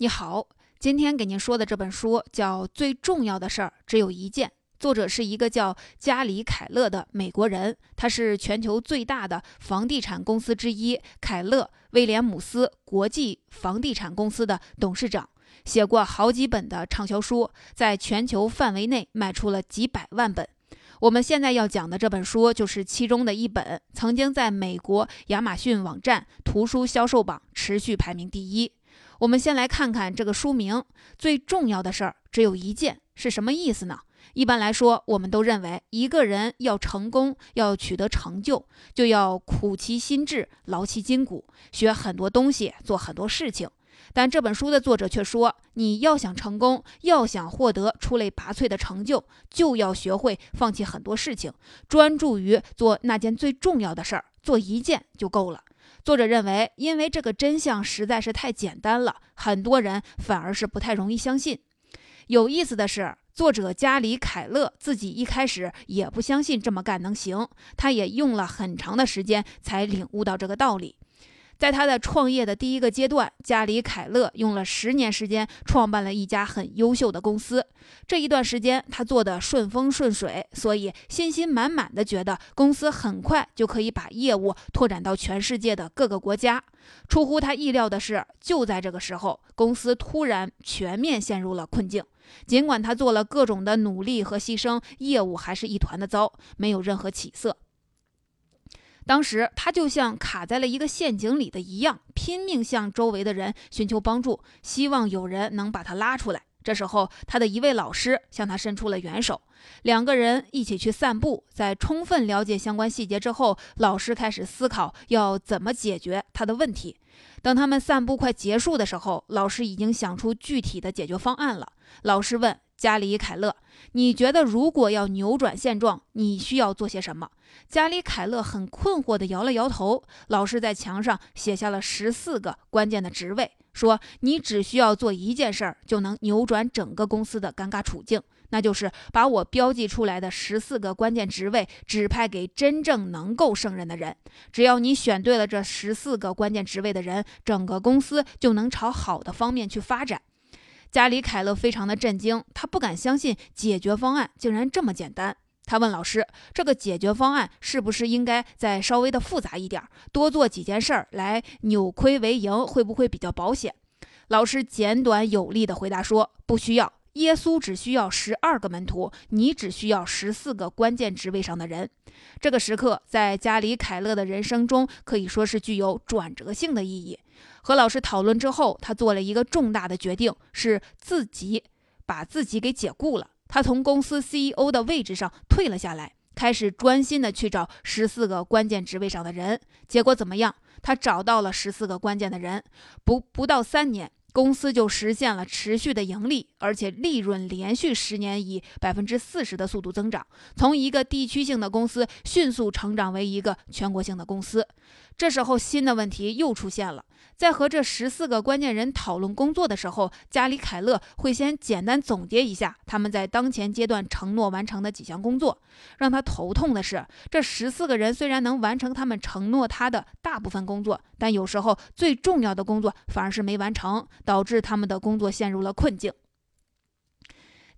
你好，今天给您说的这本书叫《最重要的事儿只有一件》，作者是一个叫加里·凯勒的美国人，他是全球最大的房地产公司之一凯勒·威廉姆斯国际房地产公司的董事长，写过好几本的畅销书，在全球范围内卖出了几百万本。我们现在要讲的这本书就是其中的一本，曾经在美国亚马逊网站图书销售榜持续排名第一。我们先来看看这个书名，最重要的事儿只有一件，是什么意思呢？一般来说，我们都认为一个人要成功，要取得成就，就要苦其心志，劳其筋骨，学很多东西，做很多事情。但这本书的作者却说，你要想成功，要想获得出类拔萃的成就，就要学会放弃很多事情，专注于做那件最重要的事儿，做一件就够了。作者认为，因为这个真相实在是太简单了，很多人反而是不太容易相信。有意思的是，作者加里·凯勒自己一开始也不相信这么干能行，他也用了很长的时间才领悟到这个道理。在他的创业的第一个阶段，加里·凯勒用了十年时间创办了一家很优秀的公司。这一段时间，他做的顺风顺水，所以信心满满的觉得公司很快就可以把业务拓展到全世界的各个国家。出乎他意料的是，就在这个时候，公司突然全面陷入了困境。尽管他做了各种的努力和牺牲，业务还是一团的糟，没有任何起色。当时他就像卡在了一个陷阱里的一样，拼命向周围的人寻求帮助，希望有人能把他拉出来。这时候，他的一位老师向他伸出了援手，两个人一起去散步。在充分了解相关细节之后，老师开始思考要怎么解决他的问题。等他们散步快结束的时候，老师已经想出具体的解决方案了。老师问。加里·凯勒，你觉得如果要扭转现状，你需要做些什么？加里·凯勒很困惑地摇了摇头。老师在墙上写下了十四个关键的职位，说：“你只需要做一件事儿，就能扭转整个公司的尴尬处境，那就是把我标记出来的十四个关键职位指派给真正能够胜任的人。只要你选对了这十四个关键职位的人，整个公司就能朝好的方面去发展。”加里·凯勒非常的震惊，他不敢相信解决方案竟然这么简单。他问老师：“这个解决方案是不是应该再稍微的复杂一点，多做几件事儿来扭亏为盈，会不会比较保险？”老师简短有力的回答说：“不需要。”耶稣只需要十二个门徒，你只需要十四个关键职位上的人。这个时刻在加里·凯勒的人生中可以说是具有转折性的意义。和老师讨论之后，他做了一个重大的决定，是自己把自己给解雇了。他从公司 CEO 的位置上退了下来，开始专心的去找十四个关键职位上的人。结果怎么样？他找到了十四个关键的人，不不到三年。公司就实现了持续的盈利，而且利润连续十年以百分之四十的速度增长，从一个地区性的公司迅速成长为一个全国性的公司。这时候，新的问题又出现了。在和这十四个关键人讨论工作的时候，加里·凯勒会先简单总结一下他们在当前阶段承诺完成的几项工作。让他头痛的是，这十四个人虽然能完成他们承诺他的大部分工作，但有时候最重要的工作反而是没完成，导致他们的工作陷入了困境。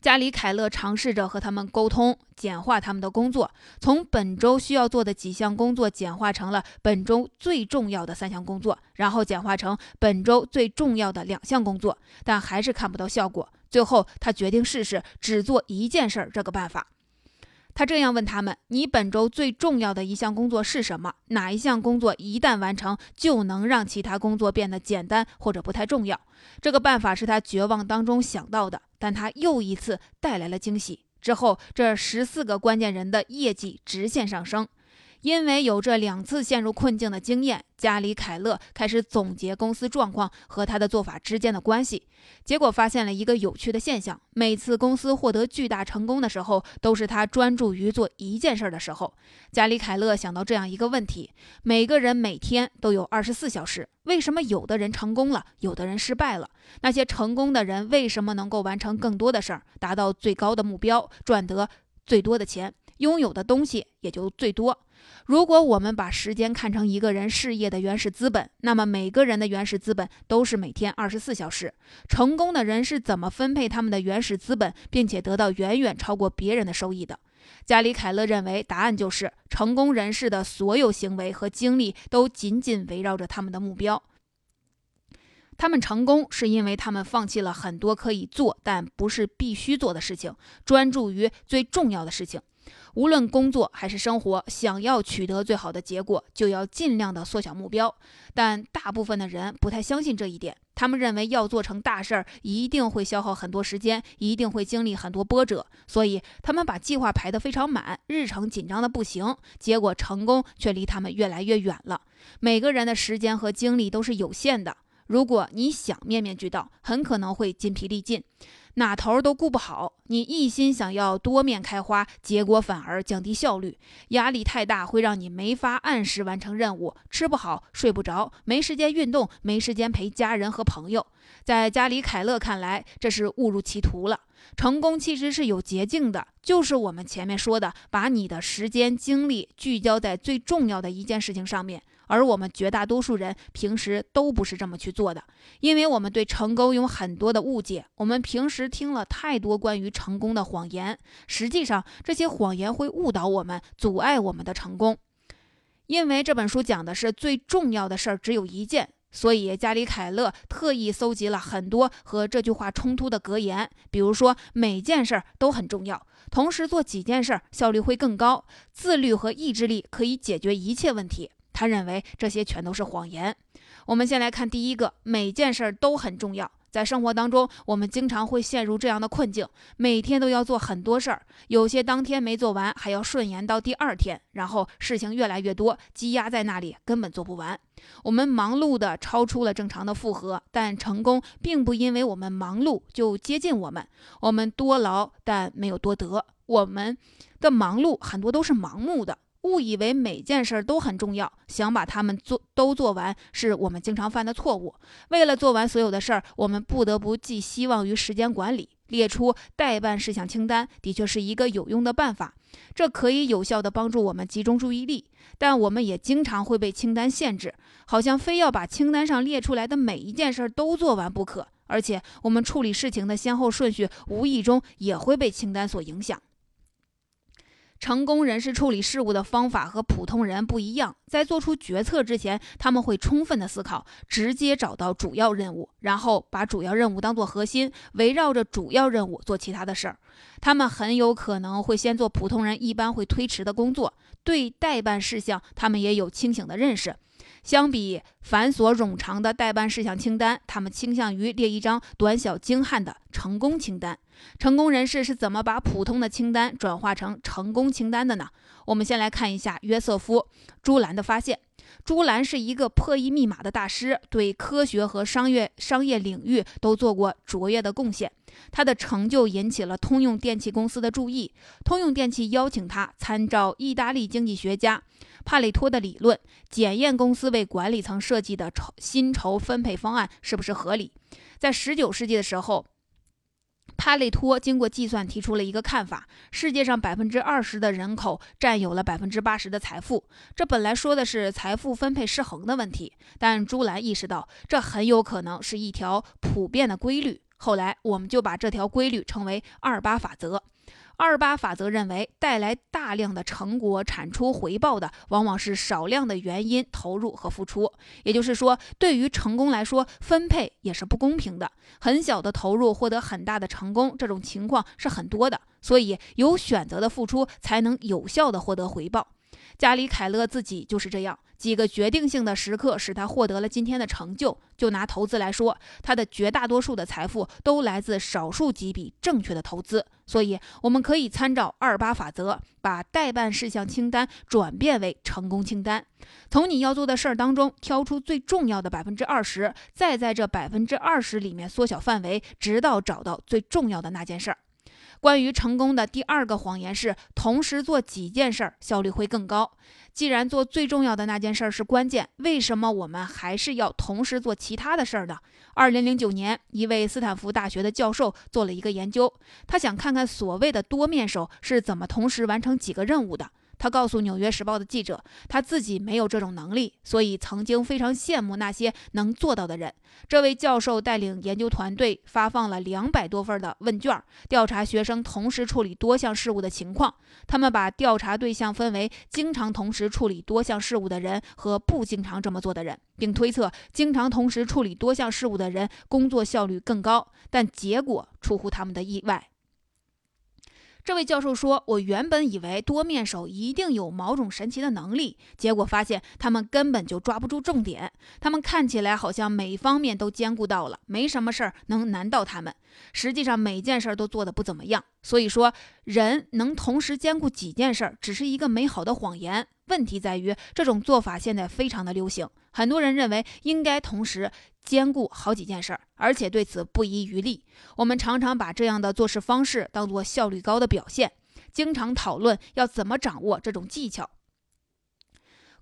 加里·凯勒尝试着和他们沟通，简化他们的工作，从本周需要做的几项工作简化成了本周最重要的三项工作，然后简化成本周最重要的两项工作，但还是看不到效果。最后，他决定试试只做一件事儿这个办法。他这样问他们：“你本周最重要的一项工作是什么？哪一项工作一旦完成，就能让其他工作变得简单或者不太重要？”这个办法是他绝望当中想到的。但他又一次带来了惊喜。之后，这十四个关键人的业绩直线上升。因为有这两次陷入困境的经验，加里·凯勒开始总结公司状况和他的做法之间的关系。结果发现了一个有趣的现象：每次公司获得巨大成功的时候，都是他专注于做一件事的时候。加里·凯勒想到这样一个问题：每个人每天都有二十四小时，为什么有的人成功了，有的人失败了？那些成功的人为什么能够完成更多的事儿，达到最高的目标，赚得最多的钱，拥有的东西也就最多？如果我们把时间看成一个人事业的原始资本，那么每个人的原始资本都是每天二十四小时。成功的人是怎么分配他们的原始资本，并且得到远远超过别人的收益的？加里凯勒认为，答案就是成功人士的所有行为和精力都紧紧围绕着他们的目标。他们成功是因为他们放弃了很多可以做但不是必须做的事情，专注于最重要的事情。无论工作还是生活，想要取得最好的结果，就要尽量的缩小目标。但大部分的人不太相信这一点，他们认为要做成大事儿，一定会消耗很多时间，一定会经历很多波折，所以他们把计划排得非常满，日程紧张的不行。结果成功却离他们越来越远了。每个人的时间和精力都是有限的，如果你想面面俱到，很可能会筋疲力尽。哪头都顾不好，你一心想要多面开花，结果反而降低效率，压力太大会让你没法按时完成任务，吃不好睡不着，没时间运动，没时间陪家人和朋友。在加里凯勒看来，这是误入歧途了。成功其实是有捷径的，就是我们前面说的，把你的时间精力聚焦在最重要的一件事情上面。而我们绝大多数人平时都不是这么去做的，因为我们对成功有很多的误解。我们平时听了太多关于成功的谎言，实际上这些谎言会误导我们，阻碍我们的成功。因为这本书讲的是最重要的事儿只有一件，所以加里凯勒特意搜集了很多和这句话冲突的格言，比如说每件事儿都很重要，同时做几件事儿效率会更高，自律和意志力可以解决一切问题。他认为这些全都是谎言。我们先来看第一个，每件事都很重要。在生活当中，我们经常会陷入这样的困境：每天都要做很多事儿，有些当天没做完，还要顺延到第二天，然后事情越来越多，积压在那里，根本做不完。我们忙碌的超出了正常的负荷，但成功并不因为我们忙碌就接近我们。我们多劳但没有多得，我们的忙碌很多都是盲目的。误以为每件事都很重要，想把它们做都做完，是我们经常犯的错误。为了做完所有的事儿，我们不得不寄希望于时间管理。列出待办事项清单的确是一个有用的办法，这可以有效地帮助我们集中注意力。但我们也经常会被清单限制，好像非要把清单上列出来的每一件事都做完不可。而且，我们处理事情的先后顺序，无意中也会被清单所影响。成功人士处理事务的方法和普通人不一样，在做出决策之前，他们会充分的思考，直接找到主要任务，然后把主要任务当做核心，围绕着主要任务做其他的事儿。他们很有可能会先做普通人一般会推迟的工作，对待办事项，他们也有清醒的认识。相比繁琐冗长的待办事项清单，他们倾向于列一张短小精悍的成功清单。成功人士是怎么把普通的清单转化成成功清单的呢？我们先来看一下约瑟夫·朱兰的发现。朱兰是一个破译密码的大师，对科学和商业商业领域都做过卓越的贡献。他的成就引起了通用电气公司的注意，通用电气邀请他参照意大利经济学家。帕累托的理论检验公司为管理层设计的酬薪酬分配方案是不是合理。在十九世纪的时候，帕累托经过计算提出了一个看法：世界上百分之二十的人口占有了百分之八十的财富。这本来说的是财富分配失衡的问题，但朱兰意识到这很有可能是一条普遍的规律。后来，我们就把这条规律称为二八法则。二八法则认为，带来大量的成果、产出、回报的，往往是少量的原因投入和付出。也就是说，对于成功来说，分配也是不公平的。很小的投入获得很大的成功，这种情况是很多的。所以，有选择的付出才能有效的获得回报。加里凯勒自己就是这样，几个决定性的时刻使他获得了今天的成就。就拿投资来说，他的绝大多数的财富都来自少数几笔正确的投资。所以，我们可以参照二八法则，把待办事项清单转变为成功清单。从你要做的事儿当中挑出最重要的百分之二十，再在这百分之二十里面缩小范围，直到找到最重要的那件事儿。关于成功的第二个谎言是，同时做几件事儿效率会更高。既然做最重要的那件事儿是关键，为什么我们还是要同时做其他的事儿呢？二零零九年，一位斯坦福大学的教授做了一个研究，他想看看所谓的多面手是怎么同时完成几个任务的。他告诉《纽约时报》的记者，他自己没有这种能力，所以曾经非常羡慕那些能做到的人。这位教授带领研究团队发放了两百多份的问卷，调查学生同时处理多项事务的情况。他们把调查对象分为经常同时处理多项事务的人和不经常这么做的人，并推测经常同时处理多项事务的人工作效率更高。但结果出乎他们的意外。这位教授说：“我原本以为多面手一定有某种神奇的能力，结果发现他们根本就抓不住重点。他们看起来好像每方面都兼顾到了，没什么事儿能难到他们。实际上每件事儿都做得不怎么样。所以说，人能同时兼顾几件事儿，只是一个美好的谎言。问题在于，这种做法现在非常的流行，很多人认为应该同时。”兼顾好几件事儿，而且对此不遗余力。我们常常把这样的做事方式当做效率高的表现，经常讨论要怎么掌握这种技巧。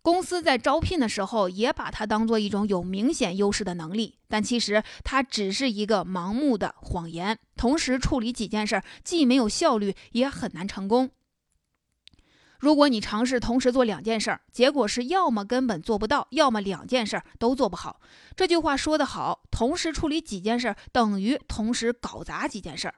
公司在招聘的时候也把它当做一种有明显优势的能力，但其实它只是一个盲目的谎言。同时处理几件事，既没有效率，也很难成功。如果你尝试同时做两件事儿，结果是要么根本做不到，要么两件事儿都做不好。这句话说得好，同时处理几件事儿等于同时搞砸几件事儿。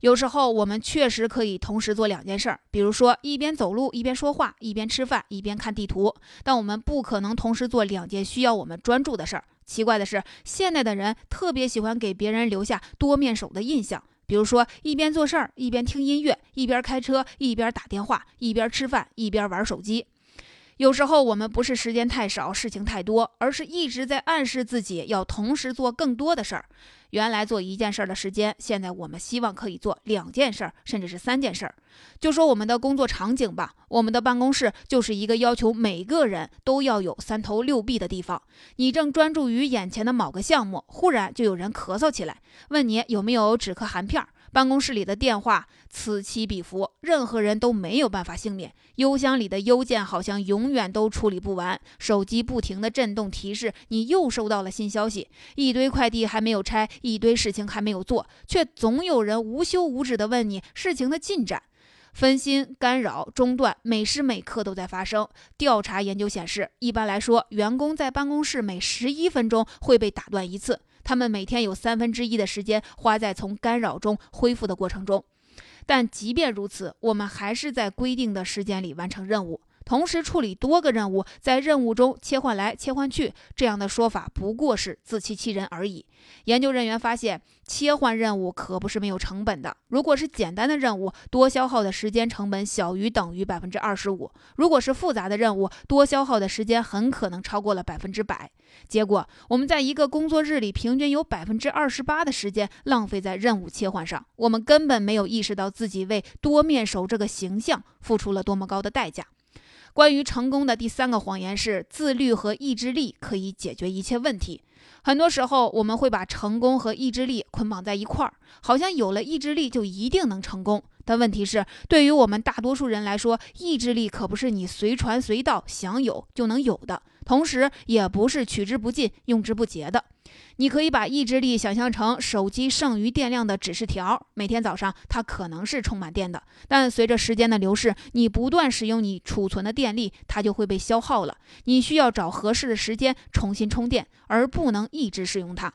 有时候我们确实可以同时做两件事儿，比如说一边走路一边说话，一边吃饭一边看地图。但我们不可能同时做两件需要我们专注的事儿。奇怪的是，现代的人特别喜欢给别人留下多面手的印象。比如说，一边做事儿，一边听音乐；一边开车，一边打电话；一边吃饭，一边玩手机。有时候我们不是时间太少，事情太多，而是一直在暗示自己要同时做更多的事儿。原来做一件事儿的时间，现在我们希望可以做两件事儿，甚至是三件事儿。就说我们的工作场景吧，我们的办公室就是一个要求每个人都要有三头六臂的地方。你正专注于眼前的某个项目，忽然就有人咳嗽起来，问你有没有止咳含片儿。办公室里的电话此起彼伏，任何人都没有办法幸免。邮箱里的邮件好像永远都处理不完，手机不停的震动提示你又收到了新消息。一堆快递还没有拆，一堆事情还没有做，却总有人无休无止的问你事情的进展。分心、干扰、中断，每时每刻都在发生。调查研究显示，一般来说，员工在办公室每十一分钟会被打断一次。他们每天有三分之一的时间花在从干扰中恢复的过程中，但即便如此，我们还是在规定的时间里完成任务。同时处理多个任务，在任务中切换来切换去，这样的说法不过是自欺欺人而已。研究人员发现，切换任务可不是没有成本的。如果是简单的任务，多消耗的时间成本小于等于百分之二十五；如果是复杂的任务，多消耗的时间很可能超过了百分之百。结果，我们在一个工作日里，平均有百分之二十八的时间浪费在任务切换上。我们根本没有意识到自己为多面手这个形象付出了多么高的代价。关于成功的第三个谎言是自律和意志力可以解决一切问题。很多时候，我们会把成功和意志力捆绑在一块儿，好像有了意志力就一定能成功。但问题是，对于我们大多数人来说，意志力可不是你随传随到想有就能有的，同时也不是取之不尽、用之不竭的。你可以把意志力想象成手机剩余电量的指示条，每天早上它可能是充满电的，但随着时间的流逝，你不断使用你储存的电力，它就会被消耗了。你需要找合适的时间重新充电，而不能一直使用它。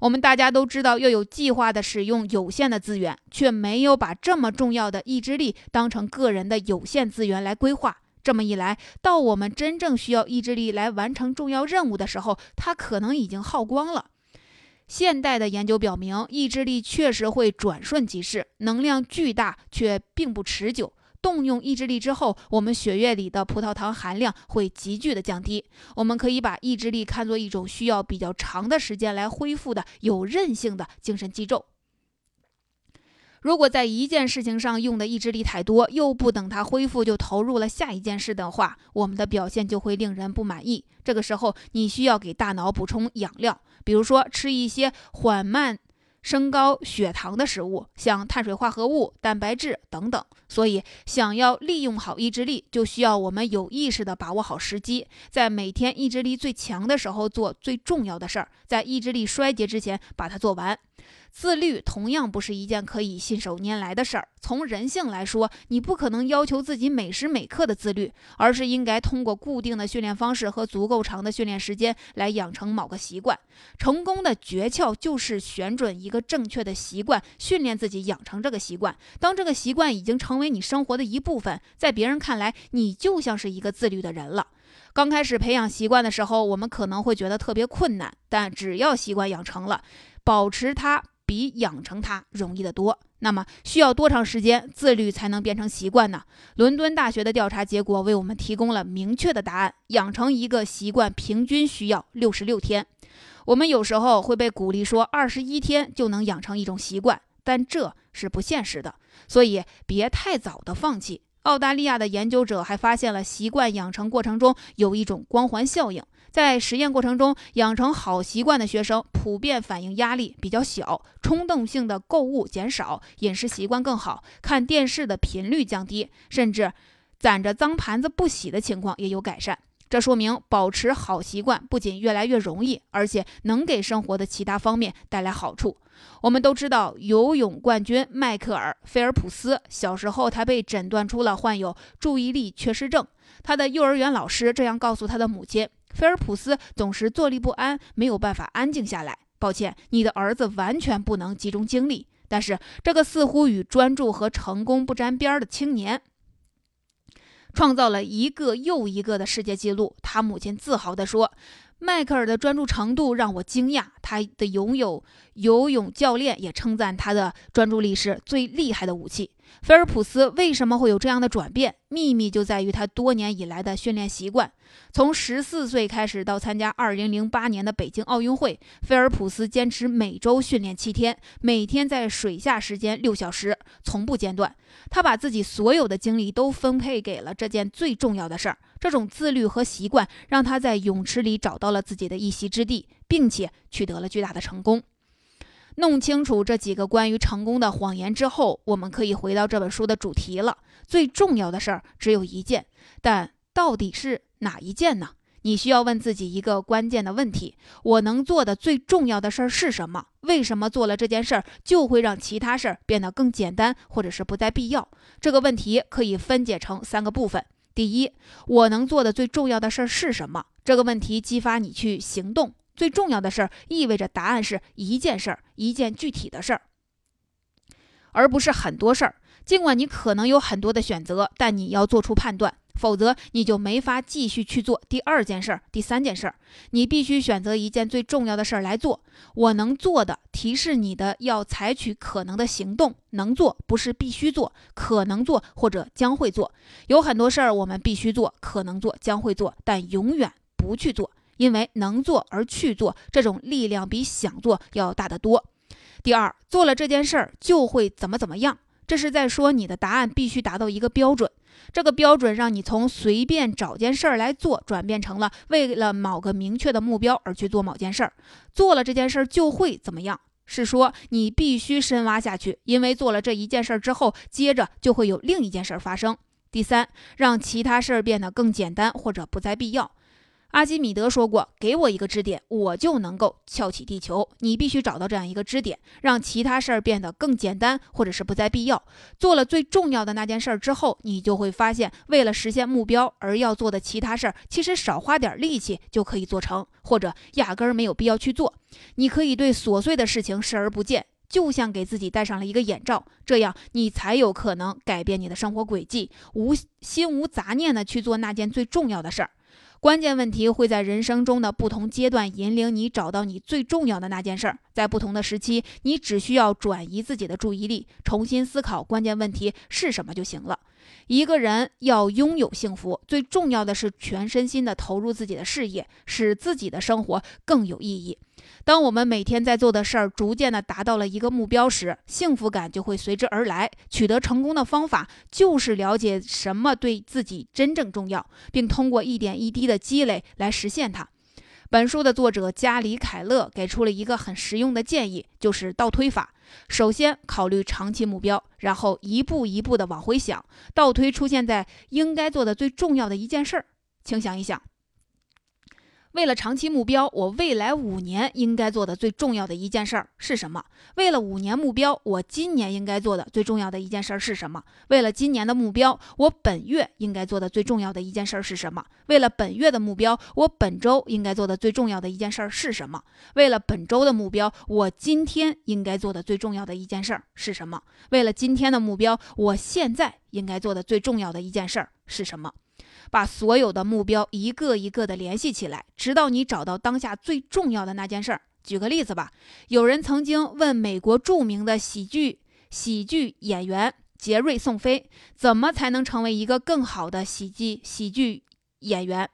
我们大家都知道要有计划地使用有限的资源，却没有把这么重要的意志力当成个人的有限资源来规划。这么一来，到我们真正需要意志力来完成重要任务的时候，它可能已经耗光了。现代的研究表明，意志力确实会转瞬即逝，能量巨大却并不持久。动用意志力之后，我们血液里的葡萄糖含量会急剧的降低。我们可以把意志力看作一种需要比较长的时间来恢复的有韧性的精神肌肉。如果在一件事情上用的意志力太多，又不等它恢复就投入了下一件事的话，我们的表现就会令人不满意。这个时候，你需要给大脑补充养料，比如说吃一些缓慢升高血糖的食物，像碳水化合物、蛋白质等等。所以，想要利用好意志力，就需要我们有意识地把握好时机，在每天意志力最强的时候做最重要的事儿，在意志力衰竭之前把它做完。自律同样不是一件可以信手拈来的事儿。从人性来说，你不可能要求自己每时每刻的自律，而是应该通过固定的训练方式和足够长的训练时间来养成某个习惯。成功的诀窍就是选准一个正确的习惯，训练自己养成这个习惯。当这个习惯已经成为你生活的一部分，在别人看来，你就像是一个自律的人了。刚开始培养习惯的时候，我们可能会觉得特别困难，但只要习惯养成了，保持它。比养成它容易得多。那么需要多长时间自律才能变成习惯呢？伦敦大学的调查结果为我们提供了明确的答案：养成一个习惯平均需要六十六天。我们有时候会被鼓励说二十一天就能养成一种习惯，但这是不现实的。所以别太早的放弃。澳大利亚的研究者还发现了习惯养成过程中有一种光环效应。在实验过程中，养成好习惯的学生普遍反映压力比较小，冲动性的购物减少，饮食习惯更好，看电视的频率降低，甚至攒着脏盘子不洗的情况也有改善。这说明保持好习惯不仅越来越容易，而且能给生活的其他方面带来好处。我们都知道，游泳冠军迈克尔·菲尔普斯小时候他被诊断出了患有注意力缺失症，他的幼儿园老师这样告诉他的母亲。菲尔普斯总是坐立不安，没有办法安静下来。抱歉，你的儿子完全不能集中精力。但是，这个似乎与专注和成功不沾边的青年，创造了一个又一个的世界纪录。他母亲自豪地说。迈克尔的专注程度让我惊讶，他的拥有游泳教练也称赞他的专注力是最厉害的武器。菲尔普斯为什么会有这样的转变？秘密就在于他多年以来的训练习惯。从十四岁开始到参加二零零八年的北京奥运会，菲尔普斯坚持每周训练七天，每天在水下时间六小时，从不间断。他把自己所有的精力都分配给了这件最重要的事儿。这种自律和习惯让他在泳池里找到了自己的一席之地，并且取得了巨大的成功。弄清楚这几个关于成功的谎言之后，我们可以回到这本书的主题了。最重要的事儿只有一件，但到底是哪一件呢？你需要问自己一个关键的问题：我能做的最重要的事儿是什么？为什么做了这件事儿就会让其他事儿变得更简单，或者是不再必要？这个问题可以分解成三个部分。第一，我能做的最重要的事儿是什么？这个问题激发你去行动。最重要的事儿意味着答案是一件事儿，一件具体的事儿，而不是很多事儿。尽管你可能有很多的选择，但你要做出判断，否则你就没法继续去做第二件事儿、第三件事儿。你必须选择一件最重要的事儿来做。我能做的提示你的要采取可能的行动，能做不是必须做，可能做或者将会做。有很多事儿我们必须做，可能做，将会做，但永远不去做。因为能做而去做，这种力量比想做要大得多。第二，做了这件事儿就会怎么怎么样，这是在说你的答案必须达到一个标准。这个标准让你从随便找件事儿来做，转变成了为了某个明确的目标而去做某件事儿。做了这件事儿就会怎么样，是说你必须深挖下去，因为做了这一件事儿之后，接着就会有另一件事儿发生。第三，让其他事儿变得更简单或者不再必要。阿基米德说过：“给我一个支点，我就能够撬起地球。”你必须找到这样一个支点，让其他事儿变得更简单，或者是不再必要。做了最重要的那件事儿之后，你就会发现，为了实现目标而要做的其他事儿，其实少花点力气就可以做成，或者压根儿没有必要去做。你可以对琐碎的事情视而不见，就像给自己戴上了一个眼罩，这样你才有可能改变你的生活轨迹，无心无杂念地去做那件最重要的事儿。关键问题会在人生中的不同阶段引领你找到你最重要的那件事儿。在不同的时期，你只需要转移自己的注意力，重新思考关键问题是什么就行了。一个人要拥有幸福，最重要的是全身心的投入自己的事业，使自己的生活更有意义。当我们每天在做的事儿逐渐的达到了一个目标时，幸福感就会随之而来。取得成功的方法就是了解什么对自己真正重要，并通过一点一滴的积累来实现它。本书的作者加里·凯勒给出了一个很实用的建议，就是倒推法。首先考虑长期目标，然后一步一步的往回想，倒推出现在应该做的最重要的一件事儿。请想一想。为了长期目标，我未来五年应该做的最重要的一件事儿是什么？为了五年目标，我今年应该做的最重要的一件事儿是什么？为了今年的目标，我本月应该做的最重要的一件事儿是什么？为了本月的目标，我本周应该做的最重要的一件事儿是什么？为了本周的目标，我今天应该做的最重要的一件事儿是什么？为了今天的目标，我现在应该做的最重要的一件事儿是什么？把所有的目标一个一个的联系起来，直到你找到当下最重要的那件事儿。举个例子吧，有人曾经问美国著名的喜剧喜剧演员杰瑞·宋飞，怎么才能成为一个更好的喜剧喜剧演员？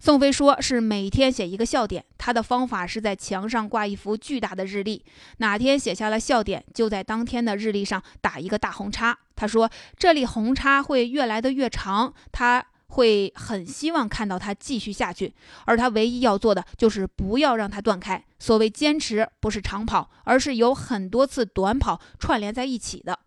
宋飞说是每天写一个笑点，他的方法是在墙上挂一幅巨大的日历，哪天写下了笑点，就在当天的日历上打一个大红叉。他说这里红叉会越来的越长，他。会很希望看到它继续下去，而他唯一要做的就是不要让它断开。所谓坚持，不是长跑，而是有很多次短跑串联在一起的。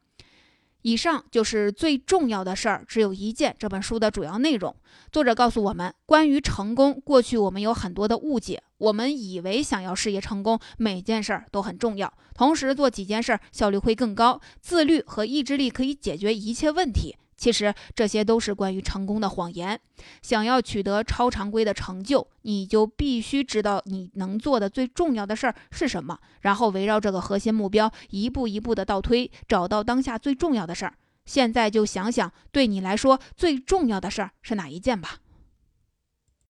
以上就是最重要的事儿，只有一件。这本书的主要内容，作者告诉我们，关于成功，过去我们有很多的误解，我们以为想要事业成功，每件事儿都很重要，同时做几件事儿效率会更高，自律和意志力可以解决一切问题。其实这些都是关于成功的谎言。想要取得超常规的成就，你就必须知道你能做的最重要的事儿是什么，然后围绕这个核心目标一步一步的倒推，找到当下最重要的事儿。现在就想想，对你来说最重要的事儿是哪一件吧。